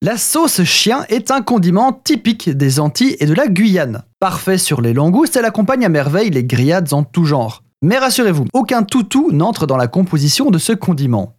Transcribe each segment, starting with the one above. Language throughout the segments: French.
La sauce chien est un condiment typique des Antilles et de la Guyane. Parfait sur les langoustes, elle accompagne à merveille les grillades en tout genre. Mais rassurez-vous, aucun toutou n'entre dans la composition de ce condiment.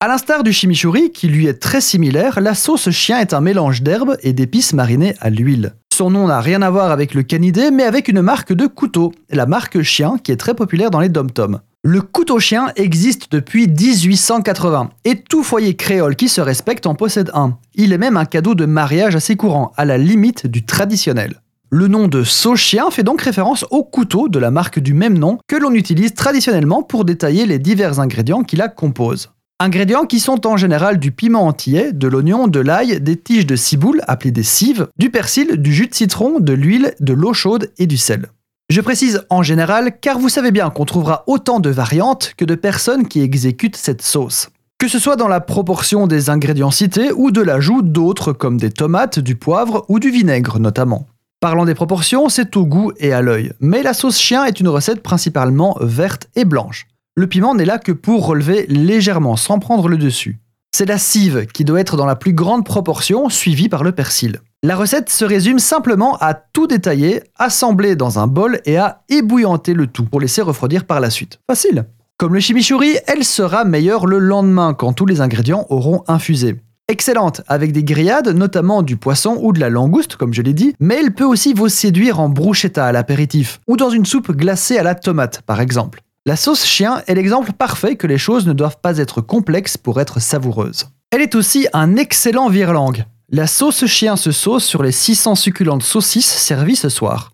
A l'instar du chimichurri, qui lui est très similaire, la sauce chien est un mélange d'herbes et d'épices marinées à l'huile. Son nom n'a rien à voir avec le canidé, mais avec une marque de couteau, la marque chien, qui est très populaire dans les dom-toms. Le couteau chien existe depuis 1880 et tout foyer créole qui se respecte en possède un. Il est même un cadeau de mariage assez courant, à la limite du traditionnel. Le nom de sauce chien fait donc référence au couteau de la marque du même nom que l'on utilise traditionnellement pour détailler les divers ingrédients qui la composent. Ingrédients qui sont en général du piment antillais, de l'oignon, de l'ail, des tiges de ciboule appelées des cives, du persil, du jus de citron, de l'huile, de l'eau chaude et du sel. Je précise en général car vous savez bien qu'on trouvera autant de variantes que de personnes qui exécutent cette sauce. Que ce soit dans la proportion des ingrédients cités ou de l'ajout d'autres comme des tomates, du poivre ou du vinaigre notamment. Parlant des proportions, c'est au goût et à l'œil, mais la sauce chien est une recette principalement verte et blanche. Le piment n'est là que pour relever légèrement sans prendre le dessus. C'est la cive qui doit être dans la plus grande proportion, suivie par le persil. La recette se résume simplement à tout détailler, assembler dans un bol et à ébouillanter le tout pour laisser refroidir par la suite. Facile. Comme le chimichurri, elle sera meilleure le lendemain quand tous les ingrédients auront infusé. Excellente avec des grillades, notamment du poisson ou de la langouste, comme je l'ai dit, mais elle peut aussi vous séduire en bruschetta à l'apéritif ou dans une soupe glacée à la tomate, par exemple. La sauce chien est l'exemple parfait que les choses ne doivent pas être complexes pour être savoureuses. Elle est aussi un excellent virelangue. La sauce chien se sauce sur les 600 succulentes saucisses servies ce soir.